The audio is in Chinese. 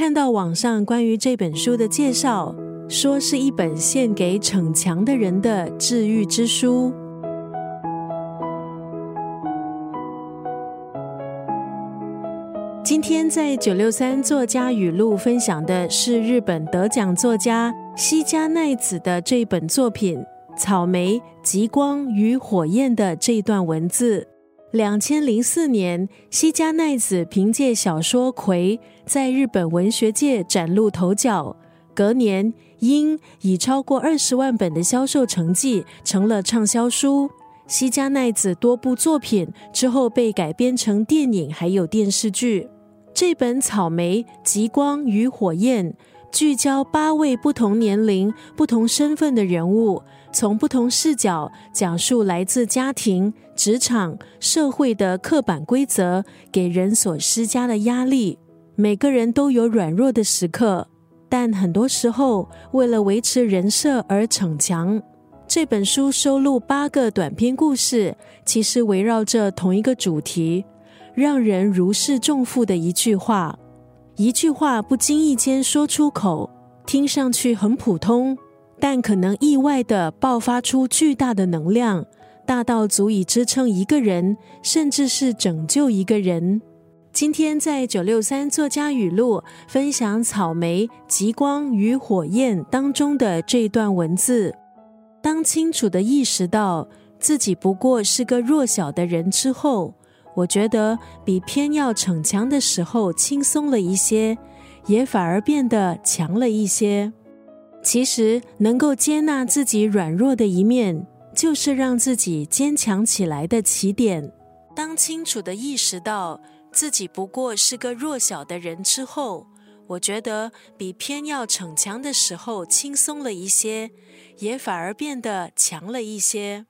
看到网上关于这本书的介绍，说是一本献给逞强的人的治愈之书。今天在九六三作家语录分享的是日本得奖作家西加奈子的这本作品《草莓、极光与火焰》的这段文字。两千零四年，西加奈子凭借小说《葵》在日本文学界崭露头角。隔年，因以超过二十万本的销售成绩，成了畅销书。西加奈子多部作品之后被改编成电影，还有电视剧。这本《草莓、极光与火焰》聚焦八位不同年龄、不同身份的人物，从不同视角讲述来自家庭、职场、社会的刻板规则给人所施加的压力。每个人都有软弱的时刻，但很多时候为了维持人设而逞强。这本书收录八个短篇故事，其实围绕着同一个主题。让人如释重负的一句话，一句话不经意间说出口，听上去很普通，但可能意外的爆发出巨大的能量，大到足以支撑一个人，甚至是拯救一个人。今天在九六三作家语录分享《草莓、极光与火焰》当中的这段文字：当清楚的意识到自己不过是个弱小的人之后。我觉得比偏要逞强的时候轻松了一些，也反而变得强了一些。其实，能够接纳自己软弱的一面，就是让自己坚强起来的起点。当清楚的意识到自己不过是个弱小的人之后，我觉得比偏要逞强的时候轻松了一些，也反而变得强了一些。